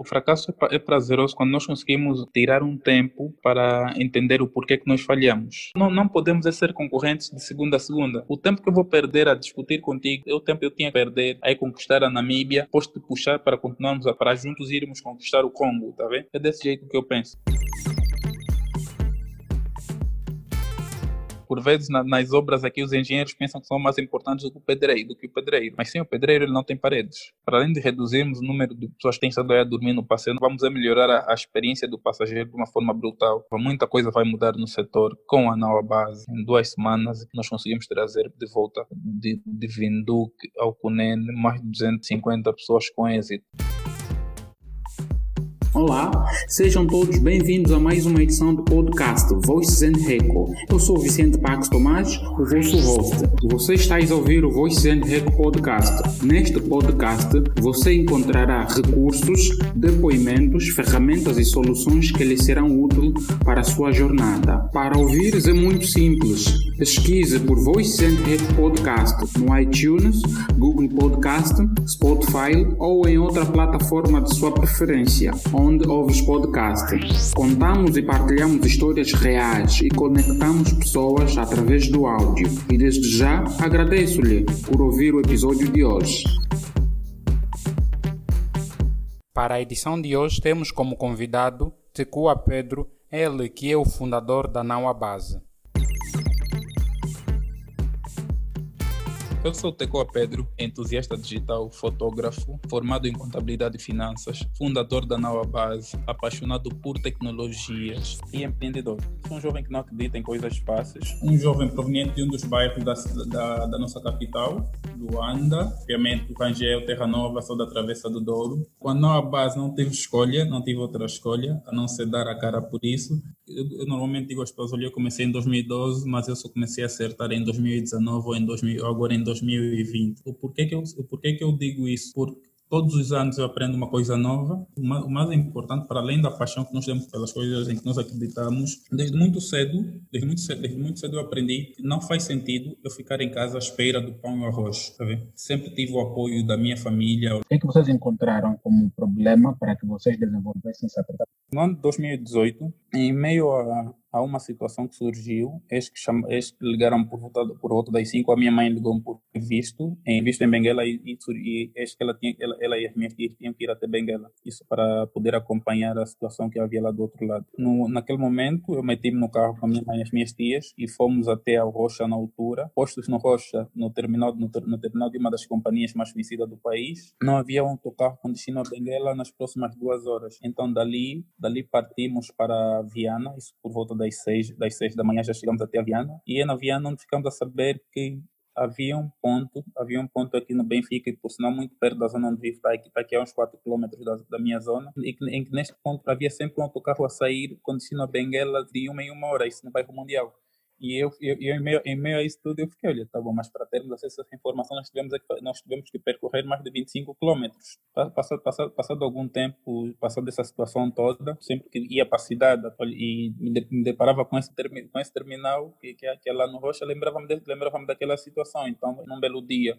O fracasso é prazeroso quando nós conseguimos tirar um tempo para entender o porquê que nós falhamos. Não, não podemos é ser concorrentes de segunda a segunda. O tempo que eu vou perder a discutir contigo é o tempo que eu tinha que perder a conquistar a Namíbia, posso te puxar para continuarmos a, para juntos irmos conquistar o Congo, tá vendo? É desse jeito que eu penso. Por vezes na, nas obras aqui os engenheiros pensam que são mais importantes do que o pedreiro, do que o pedreiro. Mas sem o pedreiro ele não tem paredes. Para além de reduzirmos o número de pessoas que têm estado a dormir no passeio, vamos a melhorar a, a, experiência do passageiro de uma forma brutal. Muita coisa vai mudar no setor com a nova base. Em duas semanas nós conseguimos trazer de volta de, de Vinduque ao Cunene mais de 250 pessoas com êxito. Olá, sejam todos bem-vindos a mais uma edição do podcast Voices and Reco. Eu sou Vicente Pax Tomás, o vosso host. Você está a ouvir o Voices and Reco podcast. Neste podcast, você encontrará recursos, depoimentos, ferramentas e soluções que lhe serão úteis para a sua jornada. Para ouvires é muito simples. Pesquise por Voices and Reco podcast no iTunes, Google Podcast, Spotify ou em outra plataforma de sua preferência onde ouves podcast. Contamos e partilhamos histórias reais e conectamos pessoas através do áudio. E desde já agradeço-lhe por ouvir o episódio de hoje. Para a edição de hoje temos como convidado Tecua Pedro, ele que é o fundador da Naua Base. Eu sou Tecoa Pedro, entusiasta digital, fotógrafo, formado em contabilidade e finanças, fundador da Naua Base, apaixonado por tecnologias e empreendedor. Sou um jovem que não acredita em coisas fáceis, um jovem proveniente de um dos bairros da, da, da nossa capital, Luanda, obviamente Rangel, Terra Nova, sou da Travessa do Douro. Com a Naua Base não tive escolha, não tive outra escolha, a não ser dar a cara por isso. Eu, eu normalmente digo às pessoas, olha, eu comecei em 2012, mas eu só comecei a acertar em 2019 ou em 2000, agora em 2020. O porquê que eu, o porquê que eu digo isso? Porque todos os anos eu aprendo uma coisa nova. O mais, o mais, importante, para além da paixão que nós temos pelas coisas em que nós acreditamos, desde muito cedo, desde muito cedo, desde muito cedo eu aprendi que não faz sentido eu ficar em casa à espera do pão e arroz. Tá Sempre tive o apoio da minha família. O que, é que vocês encontraram como problema para que vocês desenvolvessem essa aplicação? No ano de 2018, em meio a há uma situação que surgiu, eis que, cham, eis que ligaram por volta, por volta das 5, a minha mãe ligou por visto, em visto em Benguela, e, e, e eis que ela, tinha, ela, ela e as minhas filhas tinham que ir até Benguela, isso para poder acompanhar a situação que havia lá do outro lado. No, naquele momento, eu meti-me no carro com a minha mãe e as minhas tias, e fomos até a Rocha na altura, postos no Rocha, no terminal, no, no terminal de uma das companhias mais conhecidas do país, não havia um autocarro com destino a Benguela nas próximas duas horas, então dali, dali partimos para Viana, isso por volta das seis, das seis da manhã já chegamos até a Viana. E é na Viana onde ficamos a saber que havia um ponto, havia um ponto aqui no Benfica, por sinal muito perto da zona onde vivo, está aqui, está aqui a uns 4 km da, da minha zona, e que, em que neste ponto havia sempre um autocarro a sair com destino a Benguela de uma em uma hora, isso no bairro Mundial. E eu, eu, eu em, meio, em meio a isso tudo, eu fiquei, olha, tá bom, mas para termos acesso a essa informação, nós tivemos, nós tivemos que percorrer mais de 25 quilômetros. Passado, passado, passado algum tempo, passado essa situação toda, sempre que ia para a cidade e me deparava com esse, com esse terminal, que, que, é lá no Rocha, lembrava-me lembrava daquela situação. Então, num belo dia,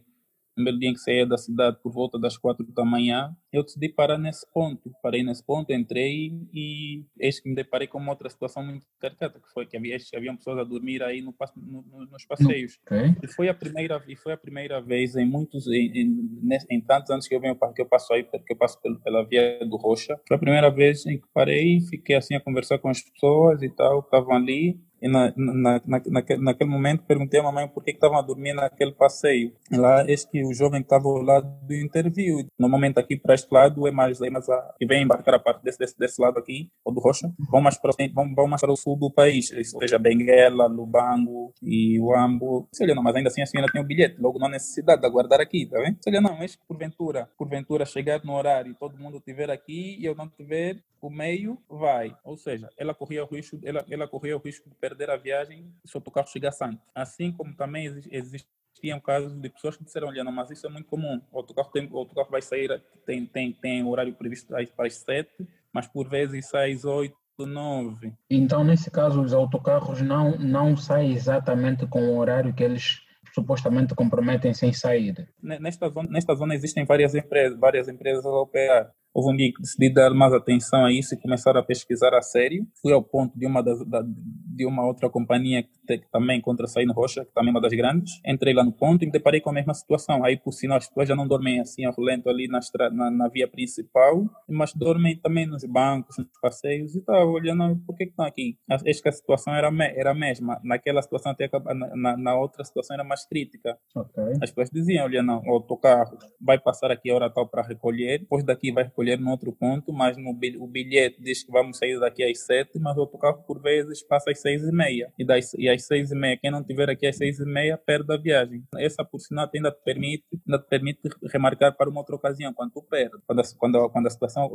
belo dia em que saía da cidade por volta das quatro da manhã, eu decidi parar nesse ponto. Parei nesse ponto, entrei e eis que me deparei com uma outra situação muito caricata, que foi que havia, havia pessoas a dormir aí no, no, nos passeios. Okay. E, foi a primeira, e foi a primeira vez em muitos, em, em, em, tantos anos que eu venho, que eu passo aí, que eu passo pela, via do Rocha, foi a primeira vez em que parei fiquei assim a conversar com as pessoas e tal, que estavam ali e na, na, na, naquele momento perguntei à mamãe por que estavam a dormir naquele passeio. E lá, eis que o jovem estava ao lado do interview. Normalmente aqui para este lado é mais, é a, que vem embarcar a parte desse, desse, desse lado aqui, ou do Rocha, vão mais, para, vão, vão mais para o sul do país, ou seja, Benguela, Lubango e Uambo. Seja, não, mas ainda assim a senhora tem o bilhete, logo não há necessidade de aguardar aqui, tá vendo? Seja, não, mas porventura, porventura chegar no horário e todo mundo estiver aqui e eu não tiver, o meio vai. Ou seja, ela corria o risco, ela, ela corria o risco de perder a viagem se o carro chegasse antes. Assim como também existiam casos de pessoas que disseram, olha, não, mas isso é muito comum. O autocarro, tem, o autocarro vai sair, tem, tem, tem horário previsto para as sete, mas por vezes sai às oito, nove. Então, nesse caso, os autocarros não, não saem exatamente com o horário que eles supostamente comprometem sem sair. Nesta zona, nesta zona existem várias empresas, várias empresas a operar. Houve um dia que decidi dar mais atenção a isso e começar a pesquisar a sério. Fui ao ponto de uma, das, da, de uma outra companhia que, te, que também encontra no Rocha, que também é uma das grandes. Entrei lá no ponto e me deparei com a mesma situação. Aí, por sinal, as pessoas já não dormem assim a rolento ali na, na, na, via principal, mas dormem também nos bancos, nos passeios e tal. Olhando, por que, estão aqui? Acho que a situação era, era a mesma. Naquela situação, até na, na outra situação, era mais crítica. Okay. As pessoas diziam: olha, não, o autocarro vai passar aqui a hora tal para recolher, depois daqui vai recolher no outro ponto, mas no, o bilhete diz que vamos sair daqui às sete, mas o autocarro, por vezes, passa às seis e meia. E, das, e às seis e meia, quem não tiver aqui às seis e meia, perde a viagem. Essa, por sinal, ainda te permite, ainda te permite remarcar para uma outra ocasião, quando tu perde, quando a, quando, quando a situação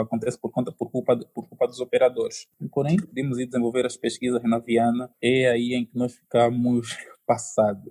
acontece por, conta, por, culpa, por culpa dos operadores. Porém, podemos ir desenvolver as pesquisas na Viana, é aí em que nós ficamos passados.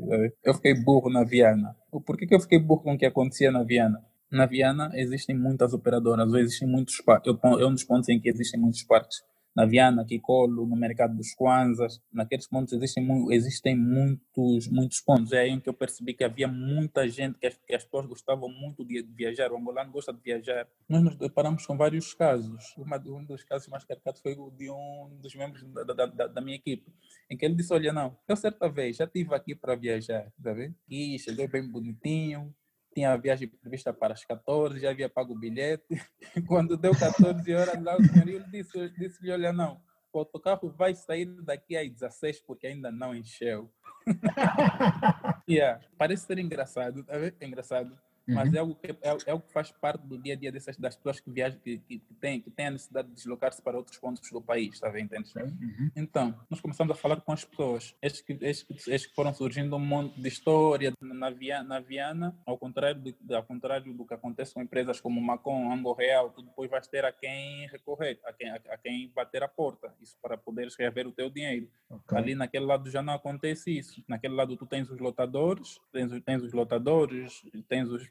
Eu fiquei burro na Viana. Por que, que eu fiquei burro com o que acontecia na Viana? Na Viana existem muitas operadoras, ou existem muitos parques. É um dos pontos em que existem muitos parques na Viana, Kikolo, no mercado dos Kwanzas, naqueles pontos existem, existem muitos, muitos pontos. É aí que eu percebi que havia muita gente, que as, que as pessoas gostavam muito de viajar, o angolano gosta de viajar. Nós nos deparamos com vários casos. Uma, um dos casos mais caricatos foi o de um dos membros da, da, da, minha equipe, em que ele disse, olha, não, eu certa vez já estive aqui para viajar, tá vendo? E cheguei bem bonitinho, tinha a viagem prevista para as 14, já havia pago o bilhete. Quando deu 14 horas, lá o senhor disse, disse-lhe, olha, não, o autocarro vai sair daqui às 16 porque ainda não encheu. yeah, parece ser engraçado, é engraçado mas uhum. é, algo que, é, é, algo que faz parte do dia a dia dessas, das pessoas que viajam, que, que, que, têm, que têm a necessidade de deslocar-se para outros pontos do país, está vendo? Uhum. Então, nós começamos a falar com as pessoas, estes que, estes, estes que foram surgindo um monte de história na, Viana, na Viana ao contrário, do, ao contrário do que acontece com empresas como Macon, Ango Real, tu depois vais ter a quem recorrer, a quem, a, a quem bater a porta, isso para poderes rever o teu dinheiro. Okay. Ali naquele lado já não acontece isso, naquele lado tu tens os lotadores, tens, tens os lotadores, tens os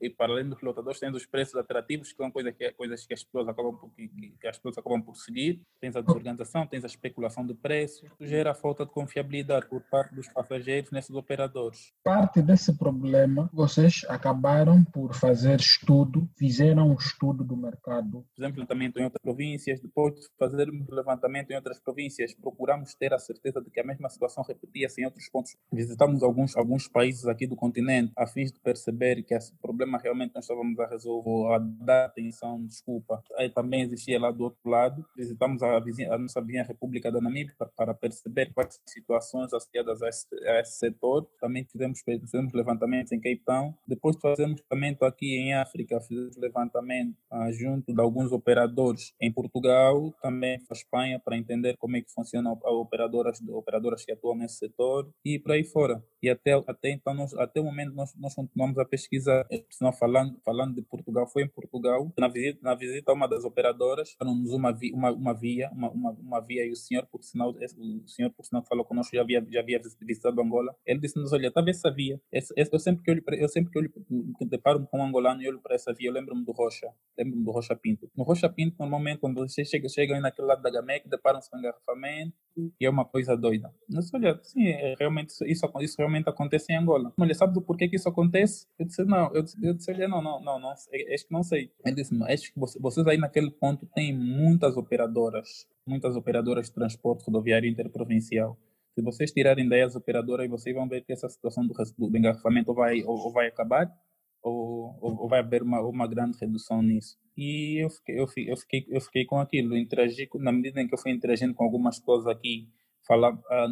e, para além dos lotadores, tens os preços atrativos, que são coisas que, coisas que as pessoas acabam por, que, que as pessoas acabam por seguir. Tens a desorganização, tens a especulação de preços, gera a falta de confiabilidade por parte dos passageiros nesses operadores. Parte desse problema, vocês acabaram por fazer estudo, fizeram um estudo do mercado. Fizemos levantamento em outras províncias, depois de fazermos levantamento em outras províncias, procuramos ter a certeza de que a mesma situação repetia-se em outros pontos. Visitamos alguns, alguns países aqui do continente a fim de perceber que esse problema realmente nós estávamos a resolver, a dar atenção, desculpa. Aí também existia lá do outro lado, visitamos a, vizinha, a nossa vizinha República da Namíbia para perceber quais situações associadas a esse, a esse setor. Também fizemos, fizemos levantamentos em Cape Town. Depois fazemos também aqui em África, fizemos levantamento ah, junto de alguns operadores em Portugal, também na Espanha, para entender como é que funcionam as operadoras, operadoras que atuam nesse setor e por aí fora. E até, até então, nós, até o momento, nós, nós continuamos a pesquisa pesquisa, falando, falando de Portugal, foi em Portugal, na visita, na visita a uma das operadoras, dando-nos uma, via, uma, uma via, uma, uma, uma, via, e o senhor, por sinal, o senhor, por sinal, falou conosco, já havia, já havia visitado Angola, ele disse-nos, olha, está essa via, essa, essa, eu sempre que olho, eu sempre que olho, que deparo com um angolano e olho para essa via, eu lembro-me do Rocha, lembro-me do Rocha Pinto. No Rocha Pinto, normalmente, quando vocês chegam, chegam naquele lado da Gamec, deparam-se com engarrafamento, e é uma coisa doida. Mas olha, sim, é, realmente, isso, isso realmente acontece em Angola. Olha, sabe do porquê que isso acontece? Eu disse, não, eu disse, eu disse não, não, não, não, acho que não sei. Ele disse, acho que vocês aí naquele ponto têm muitas operadoras, muitas operadoras de transporte rodoviário interprovincial. Se vocês tirarem daí as operadoras, vocês vão ver que essa situação do, do engarrafamento vai, ou, ou vai acabar, ou, ou, vai haver uma, uma grande redução nisso. E eu fiquei, eu fiquei, eu fiquei, com aquilo, interagi, na medida em que eu fui interagindo com algumas pessoas aqui falar, ah,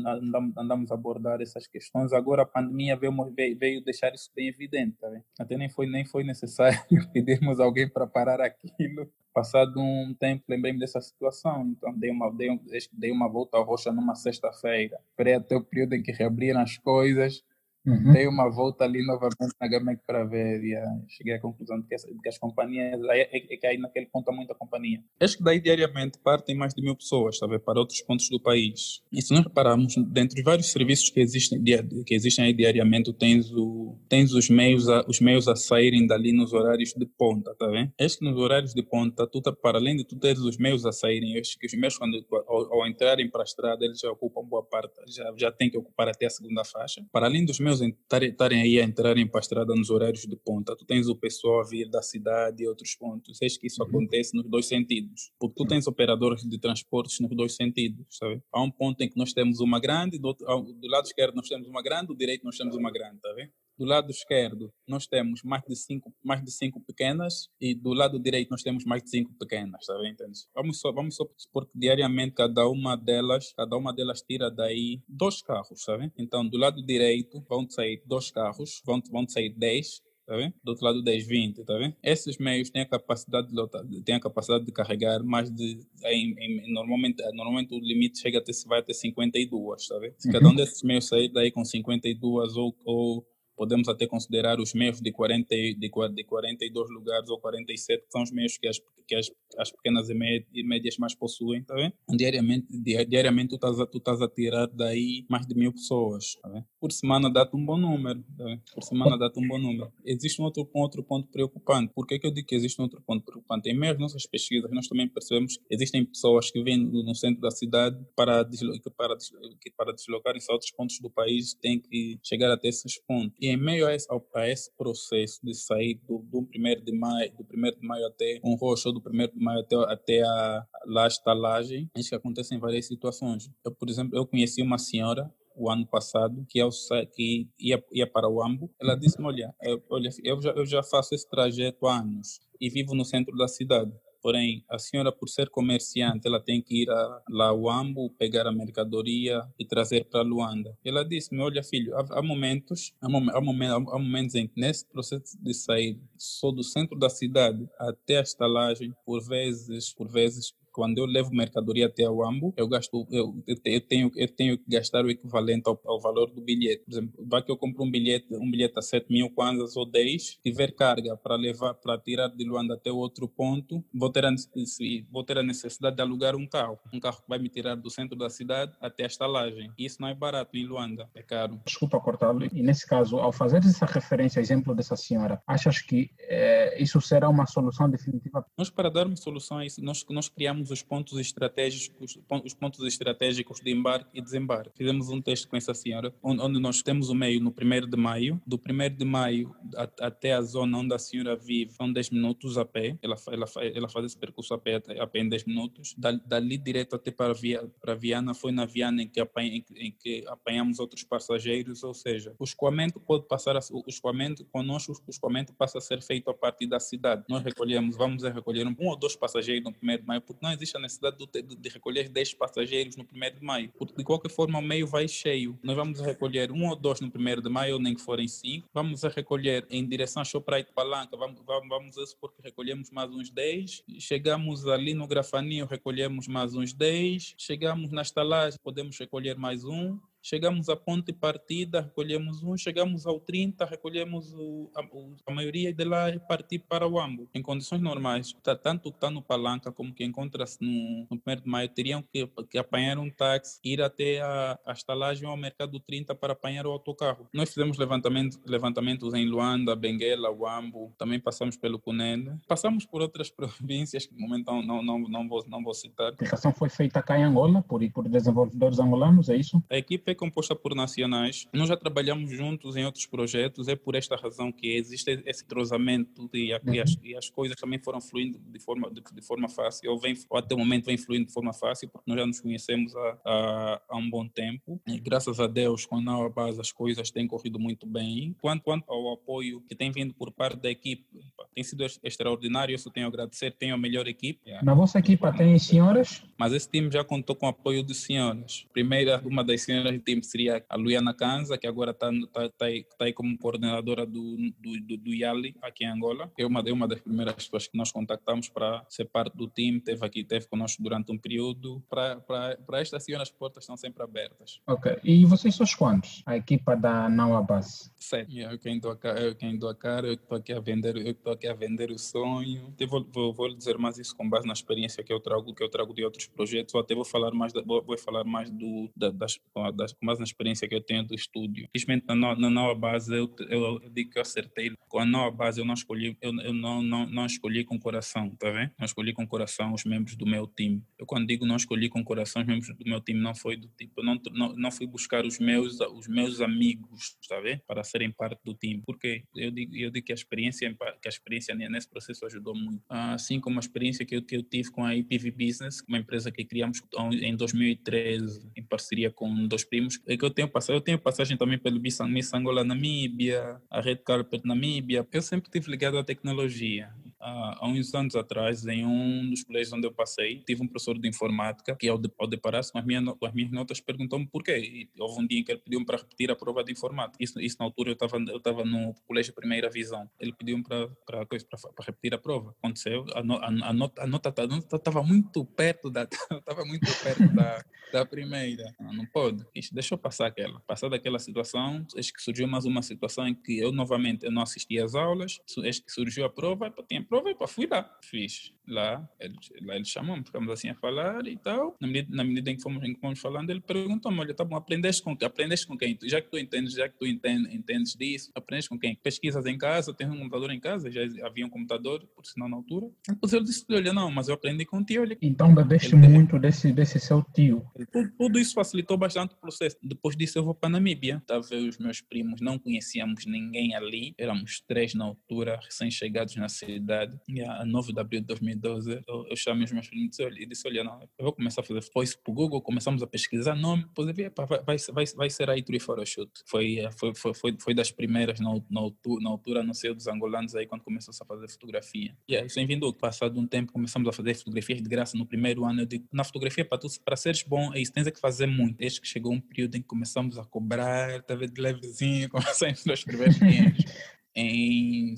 andamos a abordar essas questões. Agora a pandemia veio, veio deixar isso bem evidente. Tá Até nem foi, nem foi necessário pedirmos alguém para parar aquilo. Passado um tempo, lembrei-me dessa situação. Então, dei uma, dei, dei uma volta à rocha numa sexta-feira. Esperei até o período em que reabriram as coisas Uhum. Dei uma volta ali novamente na Gamec para ver e uh, cheguei à conclusão de que, de que as companhias, é, é, é, que aí naquele ponto há muita companhia. Acho que daí diariamente partem mais de mil pessoas, sabe, para outros pontos do país. E se nós repararmos, dentre os vários serviços que existem, que existem aí diariamente, tens, o, tens os, meios a, os meios a saírem dali nos horários de ponta, tá vendo? Acho que nos horários de ponta, tu tá, para além de tu teres os meios a saírem, acho que os meios, quando, ao, ao entrarem para a estrada, eles já ocupam boa parte, já, já têm que ocupar até a segunda faixa. Para além dos meios estarem aí a entrarem para a estrada nos horários de ponta, tu tens o pessoal a vir da cidade e outros pontos. Sei que isso uhum. acontece nos dois sentidos. Porque tu tens operadores de transportes nos dois sentidos, sabe? Há um ponto em que nós temos uma grande, do, outro, do lado esquerdo nós temos uma grande, do direito nós temos uma grande, tá vendo? Do lado esquerdo, nós temos mais de cinco, mais de cinco pequenas e do lado direito nós temos mais de cinco pequenas, tá vendo? Vamos só, vamos só supor que diariamente cada uma delas, cada uma delas tira daí dois carros, sabe? Então, do lado direito vão sair dois carros, vão, vão sair dez tá vendo? Do outro lado 10, 20, tá vendo? Esses meios têm a capacidade de lotar, têm a capacidade de carregar mais de em, em, normalmente, normalmente o limite chega até vai até 52, tá vendo? Se uhum. cada um desses meios sair daí com 52 ou, ou podemos até considerar os meios de, 40, de, de 42 lugares ou 47, que são os meios que as, que as, as pequenas e médias mais possuem, tá vendo? Diariamente, diariamente tu estás a, tu estás a tirar daí mais de mil pessoas, tá vendo? Por semana dá-te um bom número, tá vendo? Por semana dá-te um bom número. Existe um outro, um outro ponto preocupante. Por que, que eu digo que existe um outro ponto preocupante? Em meio às nossas pesquisas, nós também percebemos que existem pessoas que vêm no centro da cidade para, deslo para, para deslocarem-se a outros pontos do país, têm que chegar até esses pontos. E em meio a esse, a esse processo de sair do, do 1 de maio, do 1 de maio até um roxo, do 1 de maio até, até a, estalagem, acho que acontecem várias situações. Eu, por exemplo, eu conheci uma senhora o ano passado, que, o, que ia, ia para o Ambo, ela disse-me, olha, eu, olha eu, já, eu já faço esse trajeto há anos e vivo no centro da cidade. Porém, a senhora, por ser comerciante, ela tem que ir a, lá ao Ambo, pegar a mercadoria e trazer para Luanda. Ela disse-me, olha filho, há, há momentos, há, há, há momentos em que nesse processo de sair só do centro da cidade até a estalagem, por vezes, por vezes quando eu levo mercadoria até o Ambo, eu gasto, eu, eu, tenho, eu tenho que gastar o equivalente ao, ao, valor do bilhete. Por exemplo, vai que eu compro um bilhete, um bilhete a 7 mil kwanzas ou 10, tiver carga para levar, para tirar de Luanda até outro ponto, vou ter, a, vou ter a necessidade de alugar um carro. Um carro que vai me tirar do centro da cidade até a estalagem. Isso não é barato em Luanda, é caro. Desculpa cortá-lo. E nesse caso, ao fazer essa referência, exemplo dessa senhora, achas que é, isso será uma solução definitiva? Nós, para darmos solução a isso, nós, nós criamos fizemos os pontos estratégicos, os pontos estratégicos de embarque e desembarque. Fizemos um teste com essa senhora, onde nós temos o meio no 1 de maio. Do 1 de maio até a zona onde a senhora vive, são 10 minutos a pé. Ela, ela, ela faz esse percurso a pé, a pé em 10 minutos. Dali direto até para, Via, para Viana, foi na Viana em que, apanha, em, em que apanhamos outros passageiros, ou seja, o escoamento pode passar, a, o escoamento, conosco, o escoamento passa a ser feito a partir da cidade. Nós recolhemos, vamos recolher um, ou dois passageiros no 1 de maio, porque não existe a necessidade de, de recolher 10 passageiros no 1 de maio, porque de qualquer forma o meio vai cheio. Nós vamos recolher um ou dois no 1 de maio, nem que forem cinco. Vamos recolher em direção a Shoprite Palanca, vamos, vamos, vamos isso porque recolhemos mais uns 10. Chegamos ali no Grafaninho, recolhemos mais uns 10. Chegamos na estalagem, podemos recolher mais um chegamos à ponte partida, recolhemos um, chegamos ao 30, recolhemos o, a, a, maioria de lá e partir para o Ambo. Em condições normais, tá, tanto que está no Palanca como que encontra-se no, no 1 de maio, teriam que, que apanhar um táxi, ir até a, a estalagem ao Mercado 30 para apanhar o autocarro. Nós fizemos levantamento, levantamentos em Luanda, Benguela, Uambo, também passamos pelo Cunene, passamos por outras províncias que no momento não, não, não, não, vou, não vou citar. A aplicação foi feita cá em Angola por, por desenvolvedores angolanos, é isso? A equipe é composta por nacionais. Nós já trabalhamos juntos em outros projetos. É por esta razão que existe esse entrosamento e, uhum. as, e, as, coisas também foram fluindo de forma, de, de forma fácil. Ou, vem, ou até o momento vem fluindo de forma fácil, porque nós já nos conhecemos há, há, há um bom tempo. E graças a Deus, com a nova base, as coisas têm corrido muito bem. Quanto, quanto ao apoio que tem vindo por parte da equipe, tem sido extraordinário. Isso tenho a agradecer. Tenho a melhor equipe. Na vossa equipa tem senhoras? Mas esse time já contou com o apoio de senhoras. Primeira, uma das senhoras time seria a Luiana Kanza, que agora está tá, tá, aí, tá aí como coordenadora do, do, do, do IALI aqui em Angola. É uma, é uma das primeiras pessoas que nós contactamos para ser parte do time, teve aqui, teve conosco durante um período. Para esta senhora, as portas estão sempre abertas. Ok. E vocês são quantos? A equipa da Nauabas? Sete. Eu quem dou a cara, eu quem dou a cara, eu estou aqui a vender, eu estou estou aqui a vender o sonho. Eu vou, vou, vou dizer mais isso com base na experiência que eu trago, que eu trago de outros projetos, ou até vou falar mais, da, vou, vou, falar mais do, da, das, das, com base na experiência que eu tenho do estúdio. Infelizmente, na, na nova base, eu, eu, eu, digo que eu acertei. Com a nova base, eu não escolhi, eu, eu não, não, não escolhi com coração, tá vendo? Não escolhi com coração os membros do meu time. Eu, quando digo não escolhi com coração os membros do meu time, não foi do tipo, não, não, não fui buscar os meus, os meus amigos, tá vendo? Para serem parte do time. Porque eu digo, eu digo que a experiência, que a experiência nesse processo ajudou muito. Assim como a experiência que eu, que eu tive com a IPV Business, uma empresa que criamos em 2013, em parceria com dois primos, é que eu tenho passagem, eu tenho passagem também pelo Miss Angola Namíbia, a Red Carpet Namíbia. Eu sempre tive ligado à tecnologia há uns anos atrás, em um dos colégios onde eu passei, tive um professor de informática que, ao, deparar-se com, as minhas, com as minhas notas, perguntou-me porquê. E houve um dia que ele pediu-me para repetir a prova de informática. Isso, isso na altura eu estava eu estava no colégio Primeira Visão. Ele pediu-me para, para, repetir a prova. Aconteceu, a, no, a, a nota a nota estava muito perto da estava muito perto da, da primeira. Não, não pode. Deixa eu passar aquela. Passar daquela situação, acho que surgiu mais uma situação em que eu novamente eu não assisti às aulas, acho que surgiu a prova, e tinha prova e fui lá, fiz lá, eles, lá eles chamam, ficamos assim a falar e tal. Na medida, na medida em, que fomos, em que fomos falando, ele perguntou-me: olha, tá bom, aprendeste com, aprendeste com quem? Já que tu entendes, já que tu entendes, entendes disso, aprendes com quem? Pesquisas em casa, tens um computador em casa, já havia um computador, por sinal, na altura. Depois ele disse: olha, não, mas eu aprendi com tio. Olha, então bebeste muito desse, desse seu tio. Tudo, tudo, isso facilitou bastante o processo. Depois disso, eu vou para Namíbia. Estava os meus primos, não conhecíamos ninguém ali, éramos três na altura, recém-chegados na cidade. E a 9 de abril de 2012, eu, eu chamei os meus filhos e disse, olha, não, eu vou começar a fazer voice para o Google, começamos a pesquisar nome, depois eu vi, vai, vai, vai, vai ser aí Tree Photoshoot. Foi, foi, foi, foi, foi das primeiras na, na, altura, na altura, não sei, dos angolanos aí, quando começou a fazer fotografia. E aí, sem vindo, passado um tempo, começamos a fazer fotografias de graça no primeiro ano. Eu digo, na fotografia, para, tu, para seres bom, é isso, tens é que fazer muito. Desde que chegou um período em que começamos a cobrar, talvez de levezinho, começamos a escrever em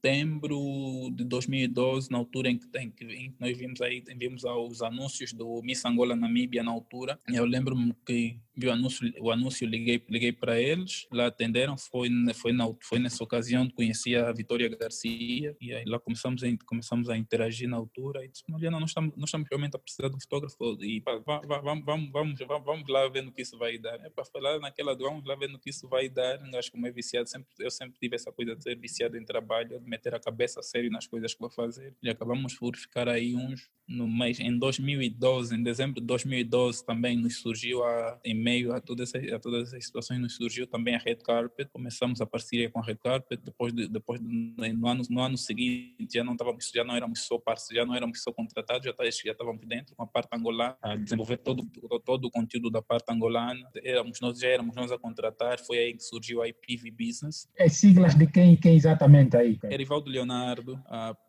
setembro de 2012, na altura em que, em que nós vimos aí, vimos os anúncios do Miss Angola Namíbia na altura. Eu lembro-me que vi o anúncio, o anúncio liguei, liguei para eles, lá atenderam, foi, foi, na, foi nessa ocasião que conheci a Vitória Garcia e aí lá começamos a, começamos a interagir na altura e disse, Mariana, nós estamos, nós estamos realmente a precisar de um fotógrafo e pá, vamos, vamos, vamos, vamos, lá ver no que isso vai dar. Para falar naquela vamos lá ver no que isso vai dar, acho que como é viciado, sempre, eu sempre tive essa coisa de ser viciado em trabalho, de meter a cabeça a sério nas coisas que vou fazer e acabamos por ficar aí uns no mês, em 2012, em dezembro de 2012 também nos surgiu a, em meio a todas, essas, a todas essas situações, nos surgiu também a Red Carpet. Começamos a parceria com a Red Carpet. Depois, de, depois de, no, ano, no ano seguinte, já não, estávamos, já não éramos só parceiros, já não éramos só contratados, já, tá, já estávamos dentro com a parte angolana, a desenvolver todo, todo, todo o conteúdo da parte angolana. Éramos nós, já éramos nós a contratar. Foi aí que surgiu a IPV Business. É siglas de quem, quem exatamente aí? Erivaldo Leonardo,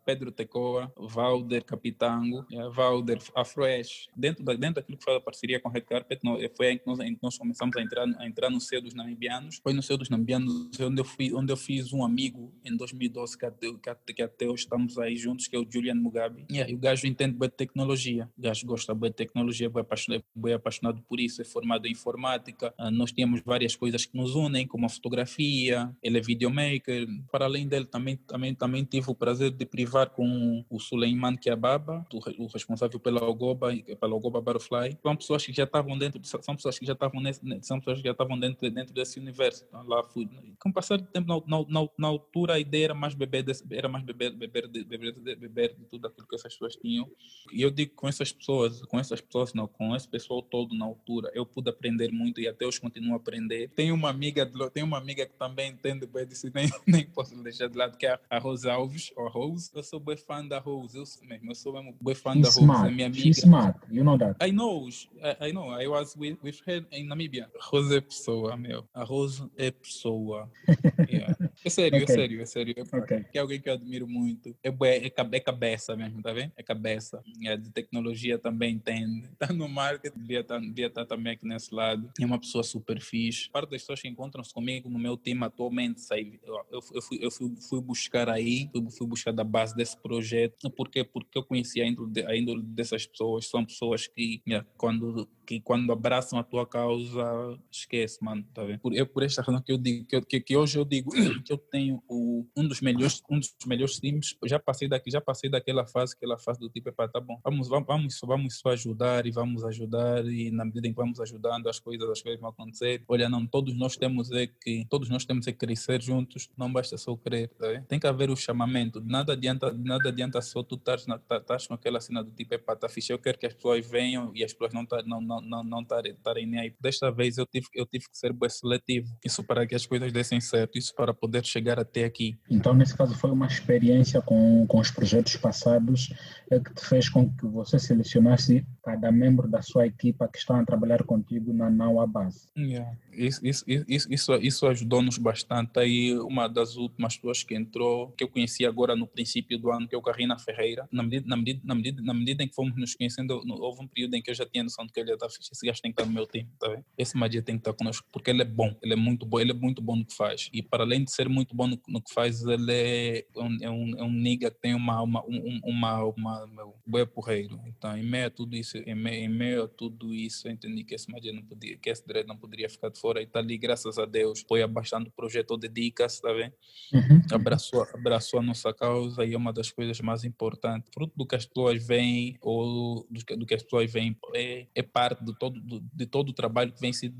Pedro Tecoa, Valder Capitango, Valder Afroesh. Dentro, da, dentro daquilo que foi a parceria com a Red Carpet, foi aí que nós, nós começamos a entrar, a entrar no seio dos namibianos. Foi no seio dos namibianos onde eu, fui, onde eu fiz um amigo em 2012, que até, que até, que até hoje estamos aí juntos, que é o Julian Mugabe. E aí o gajo entende bem de tecnologia. O gajo gosta bem de tecnologia, é apaixonado, bem apaixonado por isso, é formado em informática. Uh, nós tínhamos várias coisas que nos unem, como a fotografia, ele é videomaker. Para além dele, também, também, também tive o prazer de privar com o Suleiman Kiababa, o responsável pela Ogoba, pela Ogoba Butterfly. São pessoas que já estavam dentro, são pessoas que já estavam nesse, são pessoas que já estavam dentro, dentro desse universo. Então, lá fui. Com o passar do tempo, na, na, na, altura, a ideia era mais beber, desse, era mais beber, beber, de, beber, beber de tudo aquilo que essas pessoas tinham. E eu digo com essas pessoas, com essas pessoas, não, com esse pessoal todo na altura, eu pude aprender muito e até hoje continuo a aprender. Tenho uma amiga, tenho uma amiga que também entende bem disso, nem, nem posso deixar de lado, que é a Rose Alves, ou Rose. Eu sou bem fã da Rose, eu sou mesmo, eu sou mesmo bem fã She's da Rose, smart. é minha amiga. She's smart, you know that. I know, I, I know, I was with, with her in Namibia. Rose é pessoa, meu. A Rose é pessoa. yeah. É sério, é okay. é sério, é sério. É, okay. é alguém que eu admiro muito. É, é, é cabeça mesmo, tá vendo? É cabeça. É, de tecnologia também entende. Tá no marketing, devia estar, tá, estar tá também aqui nesse lado. É uma pessoa super fixe. Parte das pessoas que encontram-se comigo no meu time atualmente, sabe? Eu, eu, eu, fui, eu fui, fui buscar aí, fui, fui buscar da base desse projeto. Por quê? Porque eu conheci a índole, de, a índole dessas pessoas. São pessoas que, yeah, quando que quando abraçam a tua causa, esquece, mano, tá vendo? Por, é por esta razão que eu digo, que, que, que hoje eu digo que eu tenho o, um dos melhores, um dos melhores times, já passei daqui, já passei daquela fase, aquela fase do tipo, tá bom, vamos, vamos, vamos só ajudar e vamos ajudar e na medida em que vamos ajudando as coisas, as coisas vão acontecer. Olha, não, todos nós temos é que, todos nós temos é que crescer juntos, não basta só querer, tá vendo? Tem que haver o chamamento, nada adianta, nada adianta só tu estás com aquela cena do tipo, epá, tá fixe, eu quero que as pessoas venham e as pessoas não tá, não, não, não, não estarem nem aí. Desta vez eu tive, eu tive que ser bem seletivo, isso para que as coisas dessem certo, isso para poder chegar até aqui. Então, nesse caso, foi uma experiência com, com os projetos passados é que te fez com que você selecionasse cada membro da sua equipa que estão a trabalhar contigo na Naua Base. Yeah. Isso, isso, isso, isso, ajudou-nos bastante. Aí, uma das últimas pessoas que entrou, que eu conheci agora no princípio do ano, que é o Carrina Ferreira, na medida, na medida, na medida, na medida em que fomos nos conhecendo, houve um período em que eu já tinha noção de que ele estar fixe. Esse gajo tem que estar no meu time, tá vendo? Esse Madia tem que estar conosco, porque ele é bom, ele é muito bom, ele é muito bom no que faz. E para além de ser muito bom no, no que faz, ele é um, é um, é um nigga que tem uma, uma, um, uma, uma, uma boa porreiro. Então, em meio a tudo isso, em meio, em meio a tudo isso, eu entendi que esse Madia não podia, que esse direito não poderia ficar de fora e está ali, graças a Deus, foi abaixando o projeto Dedica-se, tá vendo? Uhum. Abraçou, abraçou a nossa causa e é uma das coisas mais importantes. Fruto do que as pessoas veem ou do que, as pessoas veem é, é parte de todo, do, de todo o trabalho que vem, sido,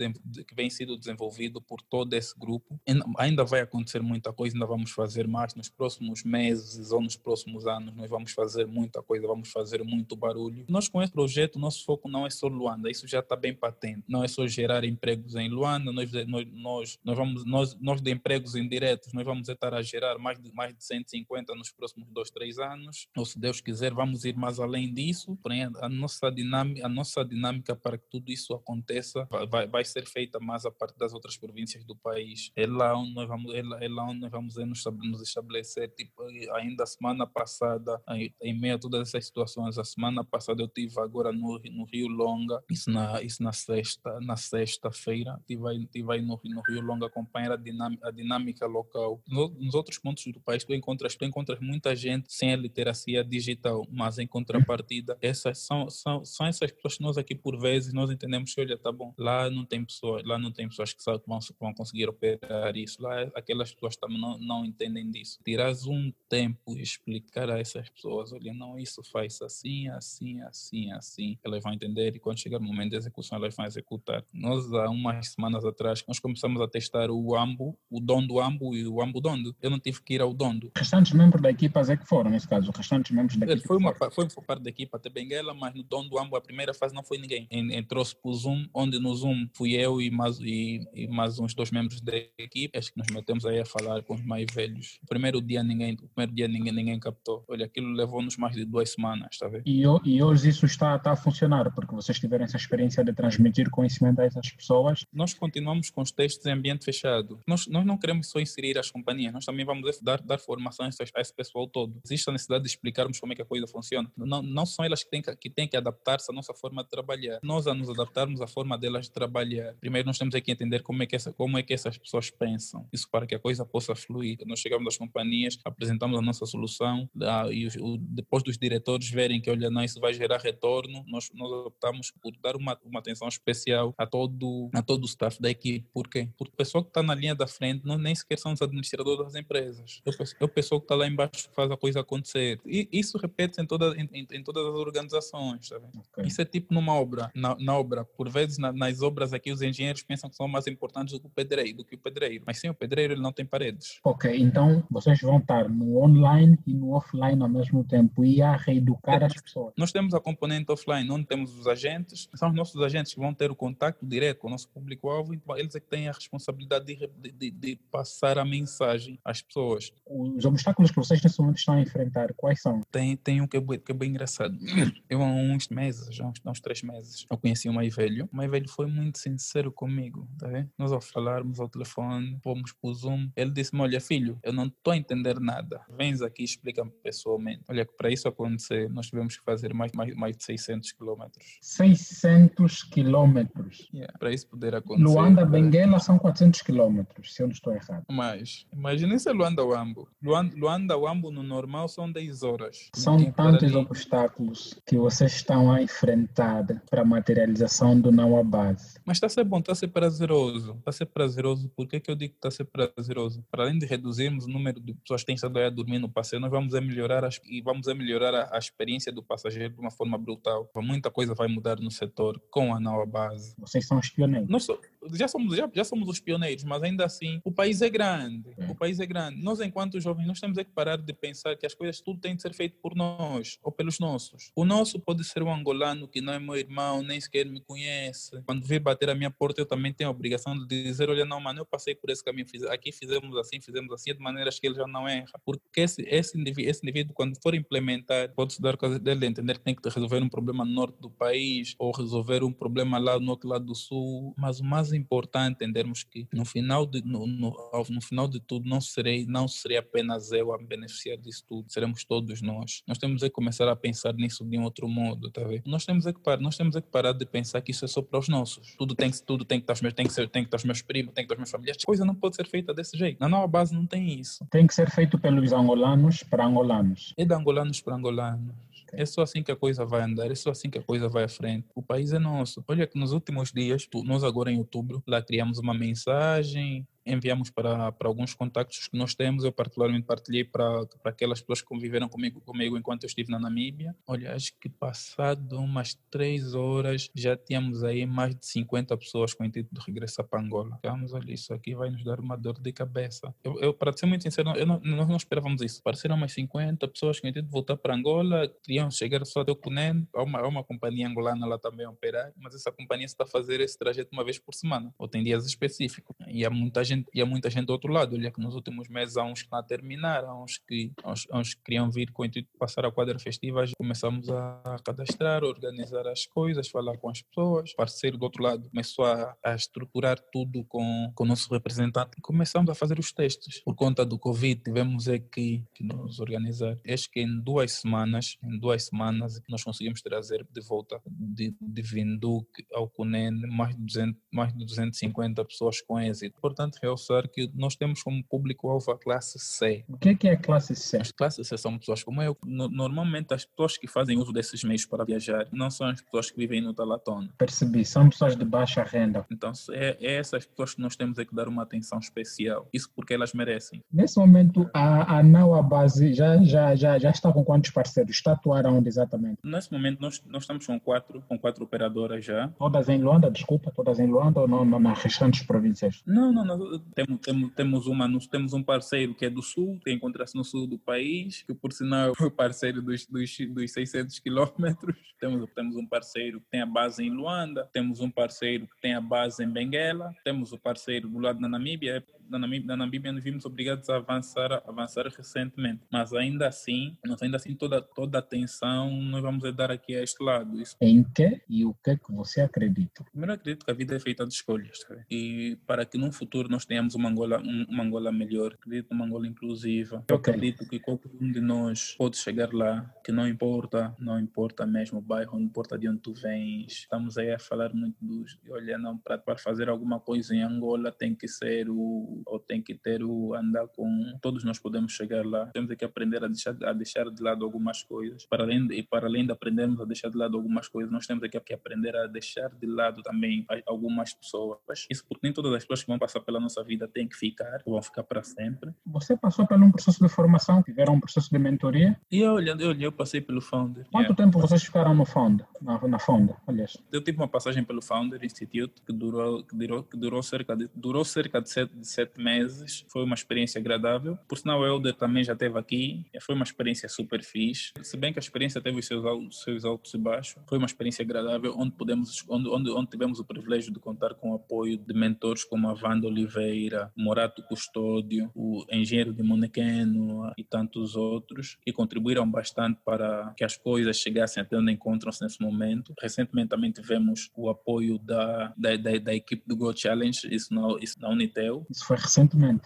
que vem sido desenvolvido por todo esse grupo. Ainda vai acontecer muita coisa, ainda vamos fazer mais nos próximos meses ou nos próximos anos. Nós vamos fazer muita coisa, vamos fazer muito barulho. Nós, com esse projeto, nosso foco não é só Luanda, isso já está bem patente. Não é só gerar empregos em Luanda, nós, nós, nós, nós, vamos, nós, nós de empregos indiretos, nós vamos estar a gerar mais de, mais de 150 nos próximos dois, três anos. Ou se Deus quiser, vamos ir mais além disso. Porém, a nossa dinâmica, a nossa dinâmica para que tudo isso aconteça vai, vai ser feita mais a parte das outras províncias do país. É lá onde nós vamos, é lá, é lá onde nós vamos nos estabelecer. Tipo, ainda a semana passada, em meio a todas essas situações, a semana passada eu tive agora no, no Rio Longa, isso na, isso na sexta, na sexta-feira, tive aí, tive aí no, no Rio Longa acompanhar a dinâmica, a dinâmica local. Nos, nos, outros pontos do país tu encontras, tu encontras muita gente sem a literacia digital, mas em contrapartida, essas são, são, são essas pessoas que nós aqui por vezes nós entendemos que, olha, tá bom, lá não tem pessoas, lá não tem pessoas que, sabem, que vão, vão conseguir operar isso, lá aquelas pessoas também não, não entendem disso. Tiras um tempo e explicar a essas pessoas, olha, não, isso faz assim, assim, assim, assim, elas vão entender e quando chegar o momento da execução elas vão executar. Nós há umas semanas atrás nós começamos a testar o Ambo, o Dondo Ambo e o Ambo Dondo. Eu não tive que ir ao Dondo. Restantes membros da equipa é que foram, nesse caso, os restantes membros da equipa. Foi uma foi parte da equipa até Benguela, mas no Dondo Ambo a primeira fase não foi ninguém. Entrou-se para o Zoom, onde no Zoom fui eu e mais, e, e mais uns dois membros da equipe. Acho que nos metemos aí a falar com os mais velhos. O primeiro dia ninguém, o primeiro dia ninguém, ninguém captou. Olha, aquilo levou-nos mais de duas semanas, está a ver? E, e hoje isso está, está a funcionar, porque vocês tiveram essa experiência de transmitir conhecimento a essas pessoas. Nós continuamos com os testes em ambiente fechado. Nós, nós não queremos só inserir as companhias, nós também vamos dar, dar formação a esse pessoal todo. Existe a necessidade de explicarmos como é que a coisa funciona. Não, não são elas que têm que, que, que adaptar-se à nossa forma de trabalhar. Nós, a nos adaptarmos à forma delas de trabalhar, primeiro nós temos que entender como é que, essa, como é que essas pessoas pensam. Isso para que a coisa possa fluir. Nós chegamos às companhias, apresentamos a nossa solução e o, depois dos diretores verem que, olha, não, isso vai gerar retorno, nós, nós optamos por dar uma, uma atenção especial a todo, a todo o staff da equipe. Por quê? Porque o pessoal que está na linha da frente não, nem sequer são os administradores das empresas. É o pessoal que está lá embaixo que faz a coisa acontecer. E isso repete-se em, toda, em, em, todas as organizações. Sabe? Okay. Isso é tipo numa obra. Na, na obra, por vezes na, nas obras aqui os engenheiros pensam que são mais importantes do que o pedreiro, do que o pedreiro. Mas sem o pedreiro ele não tem paredes. Ok, então vocês vão estar no online e no offline ao mesmo tempo e a reeducar as pessoas. Nós temos a componente offline, onde temos os agentes, são os nossos agentes que vão ter o contato direto com o nosso público-alvo eles é que têm a responsabilidade de, de, de, passar a mensagem às pessoas. Os obstáculos que vocês nesse momento estão a enfrentar, quais são? Tem, tem um que é, bem, que é bem engraçado. Eu há uns meses, já uns, uns três meses, eu conheci o mais velho. O mais velho foi muito sincero comigo, tá vendo? Nós ao falarmos ao telefone, fomos para o Zoom, ele disse-me, olha filho, eu não estou a entender nada. Vens aqui e explica-me pessoalmente. Olha, que para isso acontecer, nós tivemos que fazer mais, mais, mais de 600 600 quilômetros. 600 quilômetros. Yeah, para isso poder acontecer. Luanda, Benguela são 400 quilômetros, se eu não estou errado. Mas, imagina se é Luanda, Wambo. Luanda, Luanda, Wambo no normal são 10 horas. São tantos obstáculos que vocês estão a enfrentar para a materialização do não à base. Mas está a ser bom, está a ser prazeroso. Está a ser prazeroso. Por que, que eu digo que está a ser prazeroso? Para além de reduzirmos o número de pessoas que têm estado a dormir no passeio, nós vamos a melhorar as, e vamos a melhorar a, a, experiência do passageiro de uma forma brutal. Muita coisa vai mudar no setor com a nova base. Vocês são os pioneiros. Nós já somos já, já somos os pioneiros, mas ainda assim o país é grande. É. O país é grande. Nós enquanto jovens nós temos é que parar de pensar que as coisas tudo tem de ser feito por nós ou pelos nossos. O nosso pode ser um angolano que não é meu irmão, nem sequer me conhece. Quando vir bater a minha porta, eu também tenho a obrigação de dizer, olha, não, mano, eu passei por esse caminho, fiz, aqui fizemos assim, fizemos assim, de maneiras que ele já não erra. Porque esse, esse, indivíduo, esse indivíduo, quando for implementar, pode-se dar coisa dele entender que tem que resolver um problema no norte do país ou resolver um problema lá no outro lado do sul. Mas o mais importante entendermos que no final de, no, no, no final de tudo não serei, não serei apenas eu a me beneficiar disso tudo, seremos todos nós. Nós temos é que começar a pensar nisso de um outro modo, tá vendo? Nós temos é que parar, nós temos é que parar de pensar que isso é só para os nossos. Tudo tem que, tudo tem que estar, tem que ser, tem que estar os meus primos, tem que estar os meus familiares. Coisa não pode ser feita desse jeito. Na nova base não tem isso. Tem que ser feito pelos angolanos para angolanos. É de angolanos para angolanos. É só assim que a coisa vai andar, é só assim que a coisa vai à frente. O país é nosso. Olha que nos últimos dias, nós agora em outubro, lá criamos uma mensagem enviamos para, para alguns contactos que nós temos. Eu particularmente partilhei para, para aquelas pessoas que conviveram comigo, comigo enquanto eu estive na Namíbia. Olha, acho que passado umas três horas já tínhamos aí mais de 50 pessoas com o intuito de regressar para Angola. Ficamos ali, isso aqui vai nos dar uma dor de cabeça. Eu, eu para ser muito sincero, não, nós não esperávamos isso. Pareceram umas 50 pessoas com o intuito de voltar para Angola, queriam chegar só até o Cunene. Há uma, há uma companhia angolana lá também a operar, mas essa companhia está a fazer esse trajeto uma vez por semana, ou tem dias específicos. E há muita gente gente, e há muita gente do outro lado. Olha que nos últimos meses há uns que estão a terminar, há uns que, uns, uns que queriam vir com o intuito de passar a quadra festiva. Começamos a cadastrar, organizar as coisas, falar com as pessoas. O parceiro do outro lado começou a, a estruturar tudo com, com o nosso representante e começamos a fazer os testes. Por conta do Covid, tivemos aqui que nos organizar. Acho que em duas semanas, em duas semanas, nós conseguimos trazer de volta de, de Vinduque ao Cunene mais de, 200, mais de 250 pessoas com êxito. Portanto, realçar que nós temos como público-alvo a classe C. O que é, que é a classe C? As classes C são pessoas como eu. normalmente, as pessoas que fazem uso desses meios para viajar não são as pessoas que vivem no Talatona. Percebi, são pessoas de baixa renda. Então, é, é essas pessoas que nós temos é que dar uma atenção especial. Isso porque elas merecem. Nesse momento, a, a Naua Base já, já, já, já está com quantos parceiros? Está atuar onde exatamente? Nesse momento, nós, nós estamos com quatro, com quatro operadoras já. Todas em Luanda, desculpa, todas em Luanda ou não, não nas restantes províncias? Não, não, não temos, temos, temos, uma, temos um parceiro que é do sul, que encontra-se no sul do país, que por sinal é o parceiro dos, dos, dos 600 quilômetros. Temos, temos um parceiro que tem a base em Luanda, temos um parceiro que tem a base em Benguela, temos o parceiro do lado da Namíbia, na Namíbia, na Namíbia nos vimos obrigados a avançar, avançar recentemente, mas ainda assim, nós ainda assim toda toda a atenção nós vamos dar aqui a este lado. Isso. Em que e o que é que você acredita? Primeiro acredito que a vida é feita de escolhas, sabe? e para que no futuro nós tenhamos uma Angola, uma Angola melhor, acredito numa Angola inclusiva. Eu okay. acredito que qualquer um de nós pode chegar lá, que não importa, não importa mesmo o bairro, não importa de onde tu vens. Estamos aí a falar muito dos, olha, não, para, para fazer alguma coisa em Angola tem que ser o ou tem que ter o andar com todos nós podemos chegar lá. Temos que aprender a deixar a deixar de lado algumas coisas. Para além de, e para além de aprendermos a deixar de lado algumas coisas nós temos que, que aprender a deixar de lado também algumas pessoas. Isso porque nem todas as pessoas que vão passar pela nossa vida têm que ficar vão ficar para sempre. Você passou por um processo de formação tiveram um processo de mentoria? E eu eu, eu passei pelo Founder quanto yeah. tempo vocês ficaram no Founder na, na Fonda aliás? Eu tive uma passagem pelo Founder Institute que durou que durou que durou cerca de durou cerca de sete, de sete meses. Foi uma experiência agradável. Por sinal, o Helder também já esteve aqui. Foi uma experiência super fixe. Se bem que a experiência teve os seus seus altos e baixos, foi uma experiência agradável onde podemos, onde, onde, onde tivemos o privilégio de contar com o apoio de mentores como a Wanda Oliveira, Morato Custódio, o engenheiro de Monequeno e tantos outros que contribuíram bastante para que as coisas chegassem até onde encontram-se nesse momento momento. Recentemente também tivemos o apoio da, da, da, da equipe do Go Challenge, isso na, isso na Unitel. Isso foi recentemente.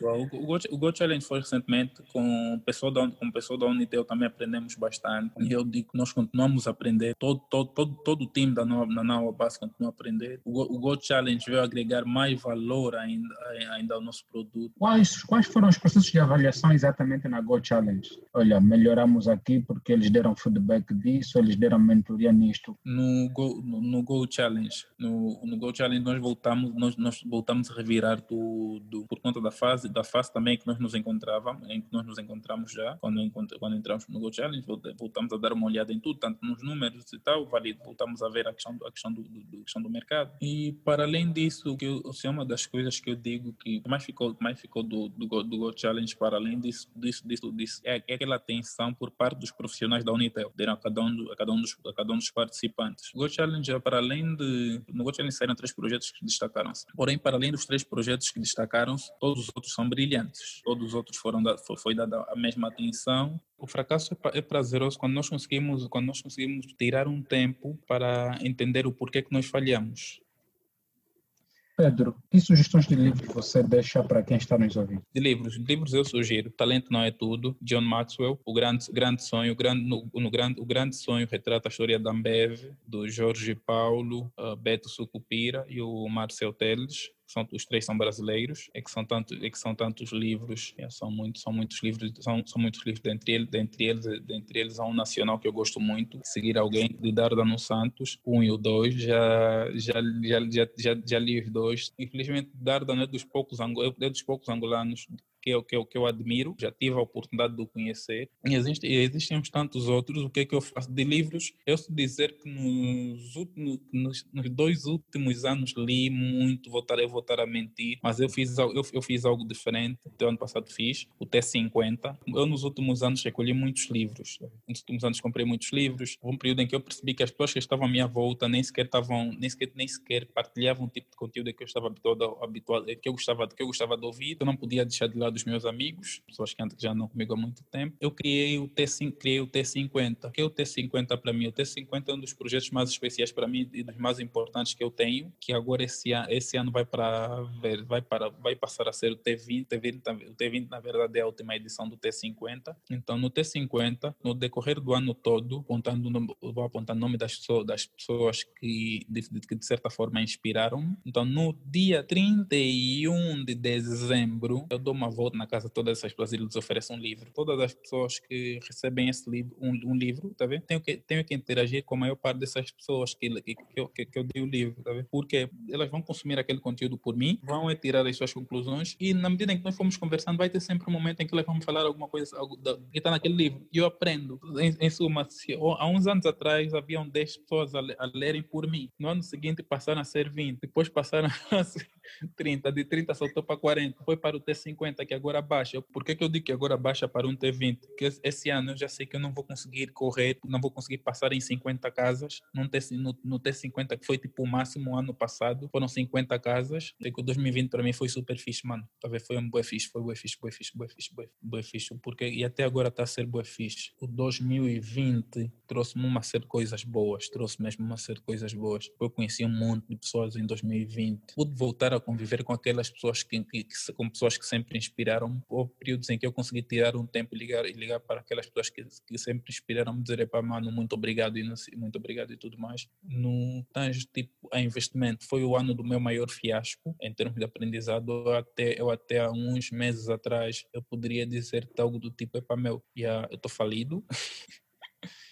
O, o, Go, o Go Challenge foi recentemente com o pessoal da, com o pessoal da Unitel também aprendemos bastante. E eu digo que nós continuamos a aprender, todo, todo, todo, todo o time da nova, da nova base continua a aprender. O Go, o Go Challenge veio agregar mais valor ainda, ainda ao nosso produto. Quais, quais foram os processos de avaliação exatamente na Go Challenge? Olha, melhoramos aqui porque eles deram feedback disso, eles deram mentoria nisto. No Go, no, no Go Challenge, no, no Go Challenge nós voltamos, nós, nós voltamos a revirar tudo por conta da fase, da fase também que nós nos encontrávamos, em que nós nos encontramos já, quando, quando entramos no Go Challenge, voltamos a dar uma olhada em tudo, tanto nos números e tal, voltamos a ver a questão, a questão, do, do, questão do mercado. E para além disso, que eu, assim, uma das coisas que eu digo que mais ficou, mais ficou do, do, do Go Challenge, para além disso, disso, disso, disso é, é aquela atenção por parte dos profissionais da Unitel, deram a cada um, a cada um, dos, a cada um dos participantes. O Go Challenge, é para além de. No Go Challenge saíram três projetos que destacaram-se. Porém, para além dos três projetos que destacaram-se, todos os outros são brilhantes. Todos os outros foram da, foi, foi dada a mesma atenção o fracasso é, é prazeroso quando nós conseguimos quando nós conseguimos tirar um tempo para entender o porquê que nós falhamos Pedro, que sugestões de livros você deixa para quem está nos ouvindo? De livros, de livros eu sugiro Talento Não É Tudo, John Maxwell, O Grande, grande Sonho, o grande, no, no, grande, o grande Sonho retrata a história da Ambev, do Jorge Paulo, uh, Beto Sucupira e o Marcel Teles são os três são brasileiros é que são tanto é que são tantos livros são muitos são muitos livros são, são muitos livros dentre eles dentre eles dentre eles há um nacional que eu gosto muito seguir alguém de Dardano Santos um e o dois já já já já já, já li os dois. Infelizmente Dardano é dos poucos é dos poucos angolanos que eu, que, eu, que eu admiro, já tive a oportunidade de o conhecer. E existem, existem tantos outros. O que é que eu faço de livros? Eu sei dizer que nos, últimos, nos, nos, dois últimos anos li muito, voltarei voltar a mentir, mas eu fiz, eu, eu fiz algo diferente. Do ano passado fiz o T50. Eu, nos últimos anos, recolhi muitos livros. Nos últimos anos, comprei muitos livros. Houve um período em que eu percebi que as pessoas que estavam à minha volta nem sequer estavam, nem sequer, nem sequer partilhavam o tipo de conteúdo que eu estava habituado, habituado que eu gostava, que eu gostava de ouvir. Eu não podia deixar de lado dos meus amigos, pessoas que já não comigo há muito tempo, eu criei o, T5, criei o T50. O que é o T50 para mim? O T50 é um dos projetos mais especiais para mim e dos mais importantes que eu tenho, que agora esse, ano, esse ano vai para vai para vai passar a ser o T20, T20, o T20 na verdade é a última edição do T50. Então no T50, no decorrer do ano todo, apontando vou apontar o nome das pessoas, das pessoas que de, de, de certa forma inspiraram. Então no dia 31 de dezembro, eu dou uma volta na casa todas essas e lhes ofereço um livro. Todas as pessoas que recebem esse livro, um, um livro, tá vendo? Tenho que, tenho que interagir com a maior parte dessas pessoas que, que, que, que, eu dei o livro, tá vendo? Porque elas vão consumir aquele conteúdo por mim, vão tirar as suas conclusões e na medida em que nós formos conversando, vai ter sempre um momento em que elas vão falar alguma coisa algo da, que está naquele livro. E eu aprendo. Em, em suma, se, há uns anos atrás haviam 10 pessoas a, a lerem por mim. No ano seguinte passaram a ser 20, depois passaram a ser 30, de 30 saltou para 40, foi para o T50 que agora baixa. Por que, que eu digo que agora baixa para um T20? Porque esse ano eu já sei que eu não vou conseguir correr, não vou conseguir passar em 50 casas. No, T, no, no T50, que foi tipo o máximo ano passado, foram 50 casas. E que o 2020 para mim foi super fixe, mano. Talvez foi um bué fixe, foi bué fixe, bué fixe, bué fixe, bué, bué fixe. Porque, e até agora está a ser bué fixe. O 2020 trouxe-me uma série de coisas boas, trouxe mesmo uma série de coisas boas. Eu conheci um monte de pessoas em 2020. Pude voltar a conviver com aquelas pessoas que, que, que com pessoas que sempre inspiraram houve períodos em que eu consegui tirar um tempo e ligar, e ligar para aquelas pessoas que, que sempre inspiraram me dizer, para mano, muito obrigado e muito obrigado e tudo mais. No tanto tipo a investimento, foi o ano do meu maior fiasco em termos de aprendizado. Até, eu até há uns meses atrás eu poderia dizer algo do tipo, é para meu, yeah, eu estou falido.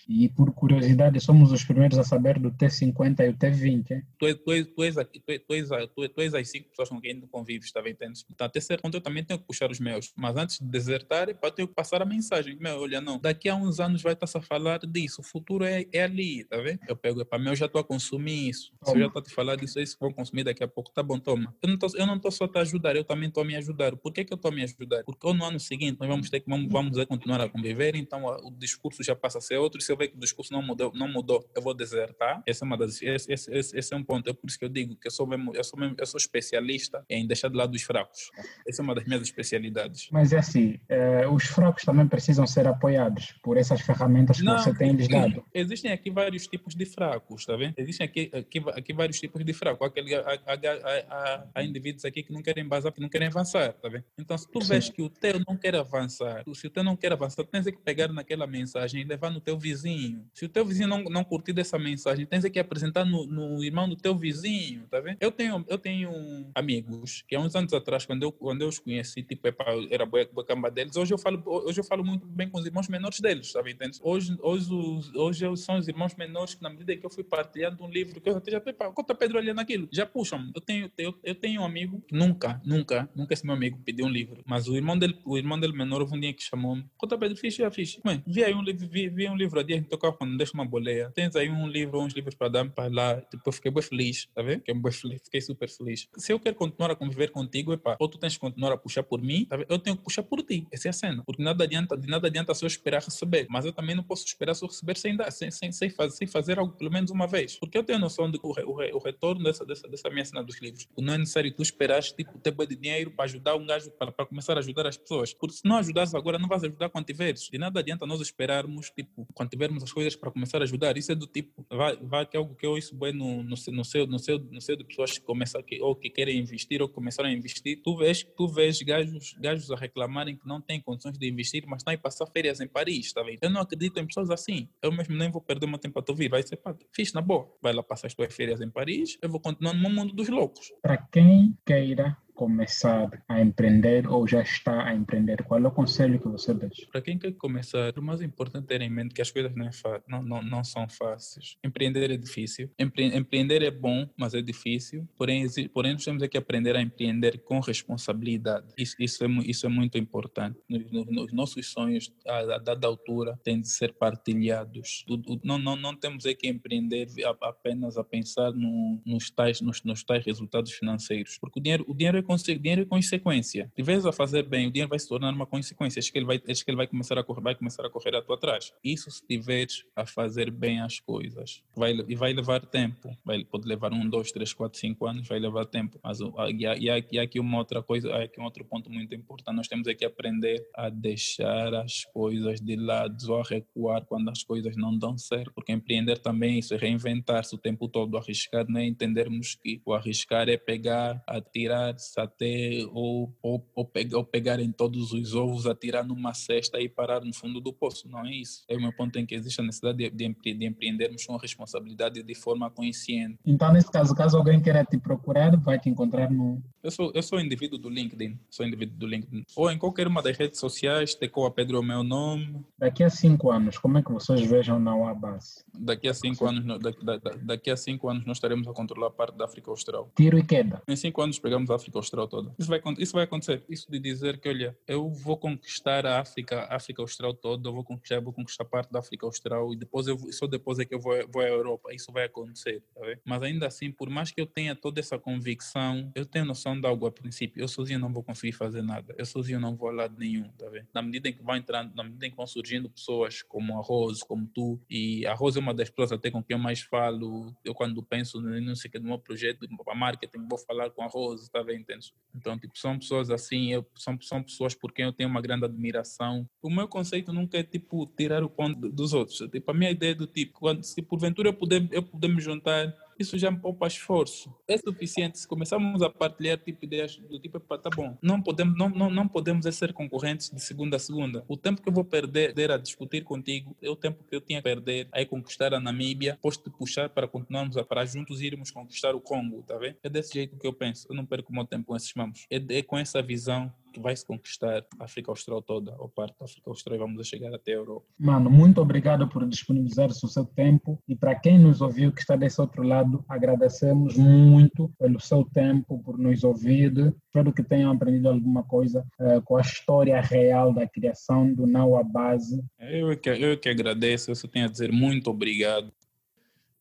E por curiosidade, somos os primeiros a saber do T50 e o T20. Tu, tu, tu, és, tu, tu, és, tu, tu és as cinco pessoas com quem tu convives, tá vendo? Então, até certo ponto eu também tenho que puxar os meus. Mas antes de desertar, eu tenho que passar a mensagem. Meu, olha, não, daqui a uns anos vai estar a falar disso. O futuro é, é ali, tá vendo? Eu pego, para mim, eu já estou a consumir isso. Se eu já estou a te falar disso, é isso que vou consumir daqui a pouco. Tá bom, toma. Eu não estou só a te ajudar, eu também estou a me ajudar. Por que, que eu estou a me ajudar? Porque no ano seguinte nós vamos ter que, vamos, vamos continuar a conviver, então o discurso já passa a ser outro. Se eu ver que o discurso não mudou, não mudou, eu vou desertar. Essa é uma das, esse, esse, esse, é um ponto. É por isso que eu digo que eu sou, mesmo, eu sou, mesmo, eu sou especialista em deixar de lado os fracos. Essa é uma das minhas especialidades. Mas é assim, eh, os fracos também precisam ser apoiados por essas ferramentas que não, você tem lhes dado. Existem aqui vários tipos de fracos, tá vendo? Existem aqui, aqui, aqui vários tipos de fracos. Aquele, há, há, há, indivíduos aqui que não querem vazar, que não querem avançar, tá vendo? Então, se tu Sim. vês que o teu não quer avançar, se o teu não quer avançar, tens que pegar naquela mensagem e levar no teu vizinho. Se o teu vizinho não, não curtir dessa mensagem, tens que apresentar no, no irmão do teu vizinho, tá vendo? Eu tenho, eu tenho amigos que há uns anos atrás, quando eu, quando eu os conheci, tipo, epa, era boa, boa deles, hoje eu, falo, hoje eu falo muito bem com os irmãos menores deles, tá vendo? Hoje, hoje, os, hoje são os irmãos menores que, na medida que eu fui partilhando um livro, que eu já, epa, conta Pedro olhando aquilo, já puxam. Eu tenho, eu, eu tenho um amigo que nunca, nunca, nunca esse meu amigo pediu um livro, mas o irmão dele, o irmão dele menor, um dia que chamou-me, conta Pedro, fixe, já fixe. Mãe, vi aí um livro, vi, vi um livro a dia, tocar quando deixa uma boleia. Tens aí um livro, uns livros para dar para lá. Tipo, eu fiquei bem feliz, tá vendo? Fiquei, bem feliz, fiquei super feliz. Se eu quero continuar a conviver contigo, epá, ou tu tens que continuar a puxar por mim, tá eu tenho que puxar por ti. Essa é a cena. Porque nada adianta, de nada adianta eu esperar receber. Mas eu também não posso esperar eu receber sem, dar, sem, sem, sem, fazer, sem fazer algo pelo menos uma vez. Porque eu tenho noção de que o, o, o retorno dessa, dessa, dessa minha cena dos livros. Não é necessário tu esperares, tipo, ter de dinheiro para ajudar um gajo, para, para começar a ajudar as pessoas. Porque se não ajudares agora, não vais ajudar quando tiveres. De nada adianta nós esperarmos, tipo, quando tivermos as coisas para começar a ajudar. Isso é do tipo, vai, vai que é algo que eu ouço bem no, no, no, seu, no, seu, no seu de pessoas que começam que, ou que querem investir ou começaram a investir. Tu vês, tu vês gajos, gajos a reclamarem que não têm condições de investir, mas estão a passar férias em Paris, tá vendo? Eu não acredito em pessoas assim. Eu mesmo nem vou perder meu tempo para te ouvir. Vai ser, pá, fiz na boa. Vai lá passar as tuas férias em Paris, eu vou continuar no mundo dos loucos. Para quem queira começar a empreender ou já está a empreender? Qual é o conselho que você deixa? Para quem quer começar, o mais importante é ter em mente que as coisas não, é não, não, não são fáceis. Empreender é difícil. Empre empreender é bom, mas é difícil. Porém, porém nós temos que aprender a empreender com responsabilidade. Isso, isso, é, isso é muito importante. Nos, nos nossos sonhos, a, a dada altura, têm de ser partilhados. O, o, não, não, não temos que empreender apenas a pensar no, nos, tais, nos, nos tais resultados financeiros. Porque o dinheiro, o dinheiro é dinheiro é consequência. De vez a fazer bem, o dinheiro vai se tornar uma consequência. Acho que ele vai, acho que ele vai começar a correr, vai começar a correr à tua atrás. Isso se tiveres a fazer bem as coisas. Vai, e vai levar tempo. Vai, pode levar um, dois, três, quatro, cinco anos, vai levar tempo. Mas e há, e e aqui uma outra coisa, há aqui um outro ponto muito importante. Nós temos aqui aprender a deixar as coisas de lado ou a recuar quando as coisas não dão certo. Porque empreender também é isso, é reinventar-se o tempo todo. Arriscar não é entendermos que o arriscar é pegar, atirar, até ou, ou, ou, pegar, ou pegarem todos os ovos, atirar numa cesta e parar no fundo do poço. Não é isso. É o meu ponto em que existe a necessidade de, de, de empreendermos com responsabilidade de forma consciente. Então, nesse caso, caso alguém queira te procurar, vai te encontrar no. Eu sou, eu sou indivíduo do LinkedIn. Sou indivíduo do LinkedIn. Ou em qualquer uma das redes sociais, Tecoa Pedro é o meu nome. Daqui a cinco anos, como é que vocês vejam na UABAS? Daqui a cinco anos, daqui, daqui a cinco anos, nós estaremos a controlar a parte da África Austral. Tiro e queda. Em cinco anos, pegamos a África Austral toda. Isso vai, isso vai acontecer. Isso de dizer que, olha, eu vou conquistar a África, a África Austral toda, eu vou conquistar, vou conquistar parte da África Austral e depois eu, só depois é que eu vou, vou à Europa. Isso vai acontecer, tá Mas ainda assim, por mais que eu tenha toda essa convicção, eu tenho noção de algo a princípio. Eu sozinho não vou conseguir fazer nada. Eu sozinho não vou a lado nenhum, tá vendo? Na medida em que vão entrando, na medida em que vão surgindo pessoas como a Rose, como tu, e a Rose é uma das pessoas até com quem eu mais falo. Eu quando penso, sei que, no meu projeto, para marketing, vou falar com a Rose, tá vendo? Então, tipo, são pessoas assim, eu, são, são pessoas por quem eu tenho uma grande admiração. O meu conceito nunca é, tipo, tirar o ponto dos outros. Tipo, a minha ideia é do tipo, quando, se porventura eu puder, eu puder me juntar isso já me poupa esforço. É suficiente se começarmos a partilhar tipo ideias do tipo, tá bom, não podemos, não, não, não podemos é ser concorrentes de segunda a segunda. O tempo que eu vou perder a discutir contigo é o tempo que eu tinha que perder a conquistar a Namíbia, posso te puxar para continuarmos a para juntos irmos conquistar o Congo, tá vendo? É desse jeito que eu penso. Eu não perco meu tempo com esses mamos. É, é com essa visão que vai se conquistar a África Austral toda, ou parte da África Austral, e vamos chegar até a Europa. Mano, muito obrigado por disponibilizar o seu tempo e para quem nos ouviu que está desse outro lado, agradecemos muito pelo seu tempo, por nos ouvir. Espero que tenham aprendido alguma coisa uh, com a história real da criação do Naua Base. Eu é que, eu é que agradeço, eu só tenho a dizer muito obrigado.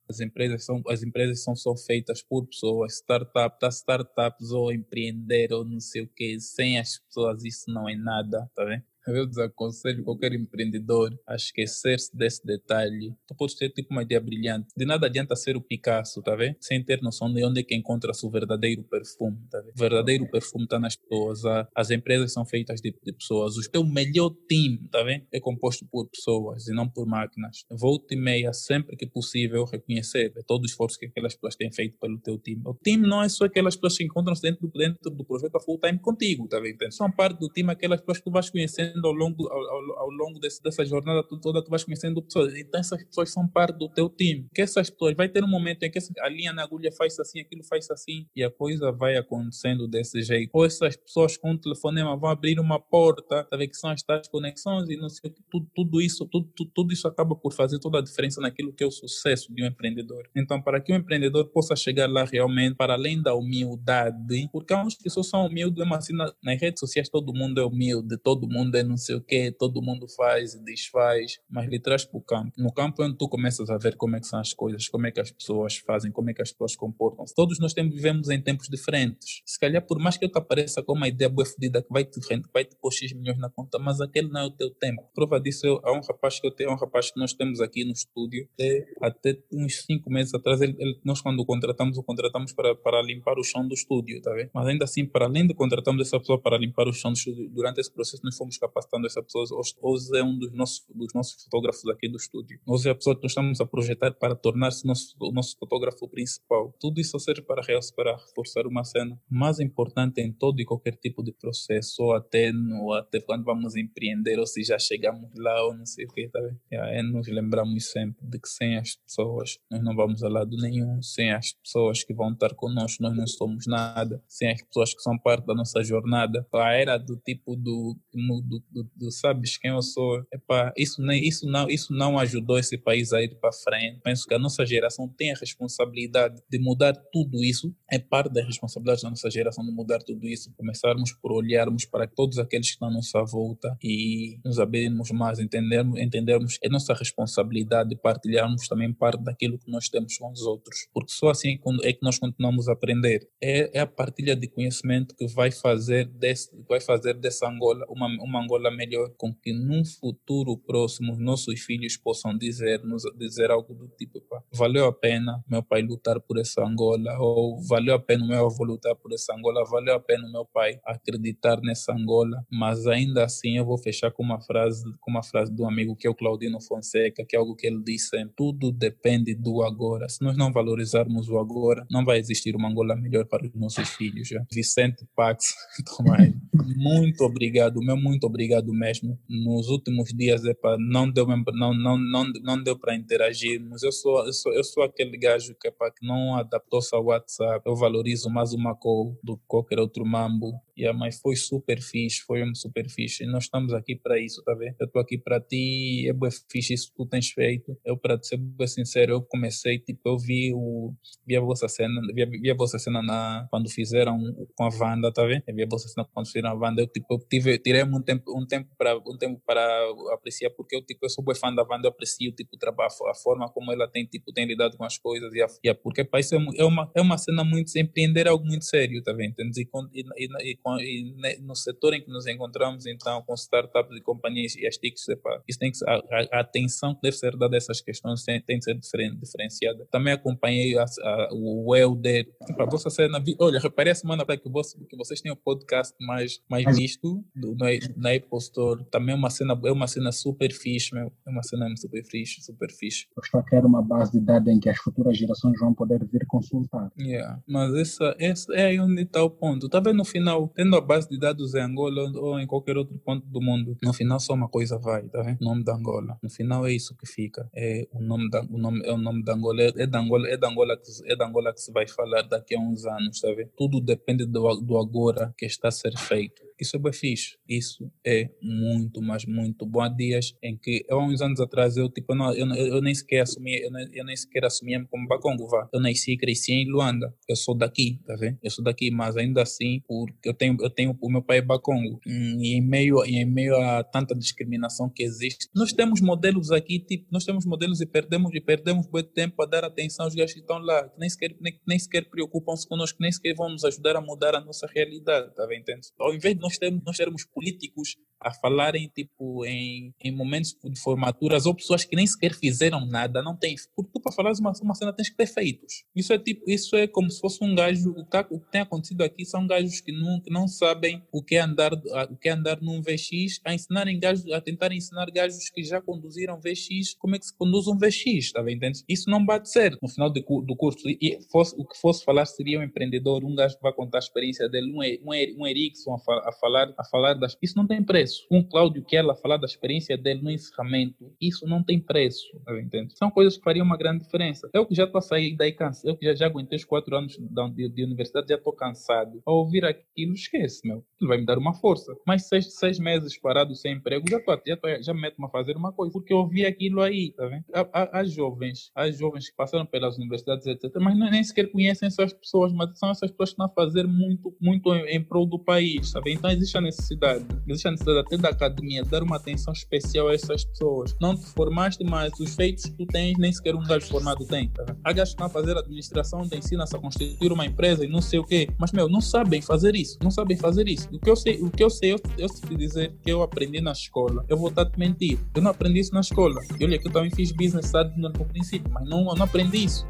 As empresas são as empresas são só feitas por pessoas, startup, tá startups ou empreender ou não sei o que, sem as pessoas isso não é nada, tá vendo? Eu desaconselho qualquer empreendedor a esquecer-se desse detalhe. Tu podes ter tipo uma ideia brilhante. De nada adianta ser o Picasso, tá vendo? Sem ter noção de onde é que encontra-se o verdadeiro perfume, tá vendo? O verdadeiro perfume está nas pessoas. As empresas são feitas de, de pessoas. O teu melhor time, tá vendo? É composto por pessoas e não por máquinas. Volta e meia, sempre que possível, reconhecer todo o esforço que aquelas pessoas têm feito pelo teu time. O time não é só aquelas pessoas que encontram-se dentro, dentro do projeto a full time contigo, tá vendo? São parte do time aquelas pessoas que tu vais conhecendo ao longo, ao, ao, ao longo desse, dessa jornada toda, tu vais conhecendo pessoas. Então essas pessoas são parte do teu time. Que essas pessoas, vai ter um momento em que a linha na agulha faz assim, aquilo faz assim, e a coisa vai acontecendo desse jeito. Ou essas pessoas com o telefonema vão abrir uma porta, tá vendo? Que são as tais conexões e não sei o que, tudo, tudo isso, tudo, tudo, isso acaba por fazer toda a diferença naquilo que é o sucesso de um empreendedor. Então, para que um empreendedor possa chegar lá realmente, para além da humildade, porque que só são humildes, mas assim, nas redes sociais todo mundo é humilde, todo mundo é não sei o que, todo mundo faz e desfaz, mas lhe traz para o campo. No campo é onde tu começas a ver como é que são as coisas, como é que as pessoas fazem, como é que as pessoas comportam-se. Todos nós temos, vivemos em tempos diferentes. Se calhar, por mais que eu te apareça com uma ideia boa fodida que vai te, vai te pôr X milhões na conta, mas aquele não é o teu tempo. Prova disso, é um rapaz que eu tenho, um rapaz que nós temos aqui no estúdio, até, até uns cinco meses atrás, ele, ele, nós quando o contratamos, o contratamos para, para limpar o chão do estúdio, tá vendo? Mas ainda assim, para além de contratarmos essa pessoa para limpar o chão do estúdio, durante esse processo nós fomos capacitando essa pessoa. Hoje é um dos nossos, dos nossos fotógrafos aqui do estúdio. Hoje é a pessoa que nós estamos a projetar para tornar-se o nosso fotógrafo principal. Tudo isso serve para, para reforçar uma cena mais importante em todo e qualquer tipo de processo, ou até, no, até quando vamos empreender, ou se já chegamos lá, ou não sei o que, tá? É, é nos lembramos sempre de que sem as pessoas nós não vamos a lado nenhum, sem as pessoas que vão estar conosco nós não somos nada, sem as pessoas que são parte da nossa jornada. A era do tipo do, do, do, do sabes quem eu sou, Epa, isso, nem, isso, não, isso não ajudou esse país a ir para frente. Penso que a nossa geração tem a responsabilidade de mudar tudo isso, é parte da responsabilidade da nossa geração de mudar tudo isso, começarmos por olharmos para todos aqueles que estão à nossa volta e nos abrirmos mais, entendermos, entendermos é nossa responsabilidade de partilharmos também parte daquilo que nós temos com os outros, porque só assim é que nós continuamos a aprender. É, é a partilha de conhecimento que vai fazer desse, vai fazer dessa Angola uma, uma Angola melhor, com que num futuro próximo nossos filhos possam dizer, nos dizer algo do tipo, valeu a pena meu pai lutar por essa Angola, ou valeu a pena meu avô lutar por essa Angola, valeu a pena meu pai acreditar nessa Angola, mas ainda assim eu vou fechar com uma frase, com uma frase do amigo que é o Claudino Fonseca, que é algo que ele disse, tudo depende do agora. Se nós não valorizarmos o agora, não vai existir uma Angola melhor para os nossos filhos. Já. Vicente Pax, Tomás, muito obrigado, meu muito obrigado mesmo. Nos últimos dias, epa, não deu não, não, não, não deu para interagirmos. Eu sou, eu sou, eu sou aquele gajo que, epa, que não adaptou-se ao WhatsApp. Eu valorizo mais uma call do que qualquer outro mambo. Yeah, mas foi super fixe, foi um super fixe. Nós estamos aqui para isso, tá vendo? Eu estou aqui para ti, é bem fixe isso que tu tens feito. Eu, para ser bem sincero, eu comecei, tipo, eu vi, o, vi a vossa cena, vi, vi a vossa cena na, quando fizeram com a Wanda, tá vendo? Eu vi a vossa cena quando fizeram a Wanda. Eu, tipo, eu tive, tirei um tempo, um tempo para um tempo para apreciar, porque eu, tipo, eu sou bem fã da Wanda, eu aprecio, tipo, trabalho, a forma como ela tem, tipo, tem lidado com as coisas. E, a, e a, porque, pá, isso é, é, uma, é uma cena muito, empreender é algo muito sério, tá vendo? E, e, e, e, no setor em que nos encontramos, então, com startups e companhias e as TICs, isso tem que ser, a, a, atenção que deve ser dada a essas questões tem, tem que ser diferenciada. Também acompanhei a, a, o Welder, para você ser na olha, reparei a semana para que, você, que vocês têm o podcast mais, mais visto do, no, na Apple Store, também é uma cena, é uma cena super fixe, meu. é uma cena super fixe, super fixe. Eu a criar uma base de dados em que as futuras gerações vão poder vir consultar. Yeah. Mas essa, essa é onde está o ponto. Vendo no final, tendo a base de dados em Angola ou em qualquer outro ponto do mundo, no final só uma coisa vai, tá vendo? O nome da Angola. No final é isso que fica. É o nome da, o nome, é o nome da Angola. É, é da Angola, é da Angola que, é da Angola que se vai falar daqui a uns anos, tá vendo? Tudo depende do, do agora que está a ser feito. Isso é bem fixe. Isso é muito, mas muito bom. Há dias em que, há uns anos atrás, eu, tipo, não, eu, eu, nem sequer assumi, eu nem, eu nem sequer assumia como Bacongo, vá. Eu nasci e cresci em Luanda. Eu sou daqui, tá vendo? Eu sou daqui, mas ainda assim, porque eu tenho, eu tenho, o meu pai é Bacongo. Hum, e em meio, em meio a tanta discriminação que existe, nós temos modelos aqui, tipo, nós temos modelos e perdemos, e perdemos muito tempo a dar atenção aos gajos que estão lá, que nem sequer, nem, nem sequer preocupam-se connosco, nem sequer vão nos ajudar a mudar a nossa realidade, tá vendo? Ao invés de nós nós temos, nós termos políticos a falarem tipo em, em momentos de formaturas ou pessoas que nem sequer fizeram nada, não tem. Porque tu para falar uma, uma cena tens que ter feitos. Isso é tipo, isso é como se fosse um gajo. O que, o que tem acontecido aqui são gajos que não, que não sabem o que é andar o que é andar num VX, a ensinarem gajos, a tentar ensinar gajos que já conduziram VX como é que se conduz um VX, está bem? Entende? Isso não bate certo no final do, do curso. E fosse, o que fosse falar seria um empreendedor, um gajo que vai contar a experiência dele, um, um, um Erickson a, a, falar, a falar das. Isso não tem preço. Um Cláudio Keller a falar da experiência dele no encerramento, isso não tem preço, tá entende? São coisas que fariam uma grande diferença. Eu que já estou a sair daí cansado, eu que já, já aguentei os quatro anos de, de universidade, já estou cansado. Ao ouvir aquilo, esquece, meu. Aquilo vai me dar uma força. Mas seis, seis meses parado sem emprego, já, tô, já, tô, já meto-me a fazer uma coisa, porque eu ouvi aquilo aí, tá vendo? Há, jovens, as jovens que passaram pelas universidades, etc., mas nem sequer conhecem essas pessoas, mas são essas pessoas que estão a fazer muito, muito em, em prol do país, sabe? Então existe a necessidade, existe a necessidade até da academia dar uma atenção especial a essas pessoas. Não te formaste, mas os feitos que tu tens, nem sequer um gajo formado tem. Tá? Há gajos que estão a fazer administração, te ensina-se a constituir uma empresa e não sei o quê, mas, meu, não sabem fazer isso, não sabem fazer isso. O que eu sei, o que eu sei, eu, eu sei te dizer que eu aprendi na escola, eu vou estar te mentir. Eu não aprendi isso na escola. E olha que eu também fiz business studies no, princípio, mas não, não aprendi isso.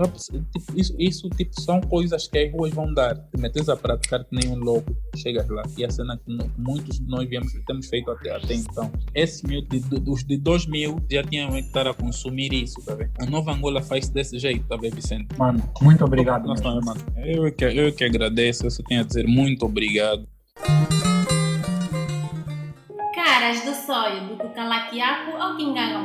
Tipo, isso, isso tipo, são coisas que as ruas vão dar. Te metes a praticar que nem um louco, chegas lá. E a cena muitos de nós viemos, temos feito até, até então. Esses mil, de, de, os de 2000 já tinham que estar a consumir isso, tá vendo? A nova Angola faz desse jeito, tá vendo, Vicente? Mano, muito obrigado. Nossa, mano. Eu, que, eu que agradeço, eu só tenho a dizer muito obrigado. Caras do sonho do Cucalaquiaco ao Quinganga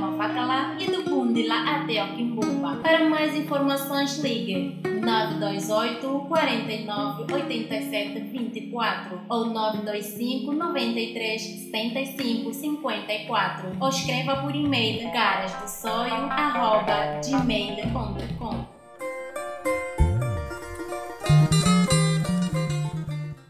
e do Bundila até ao Quimbumba. Para mais informações, ligue 928 49 87 24 ou 925 93 75 54 ou escreva por e-mail garasdossoio.gmail.com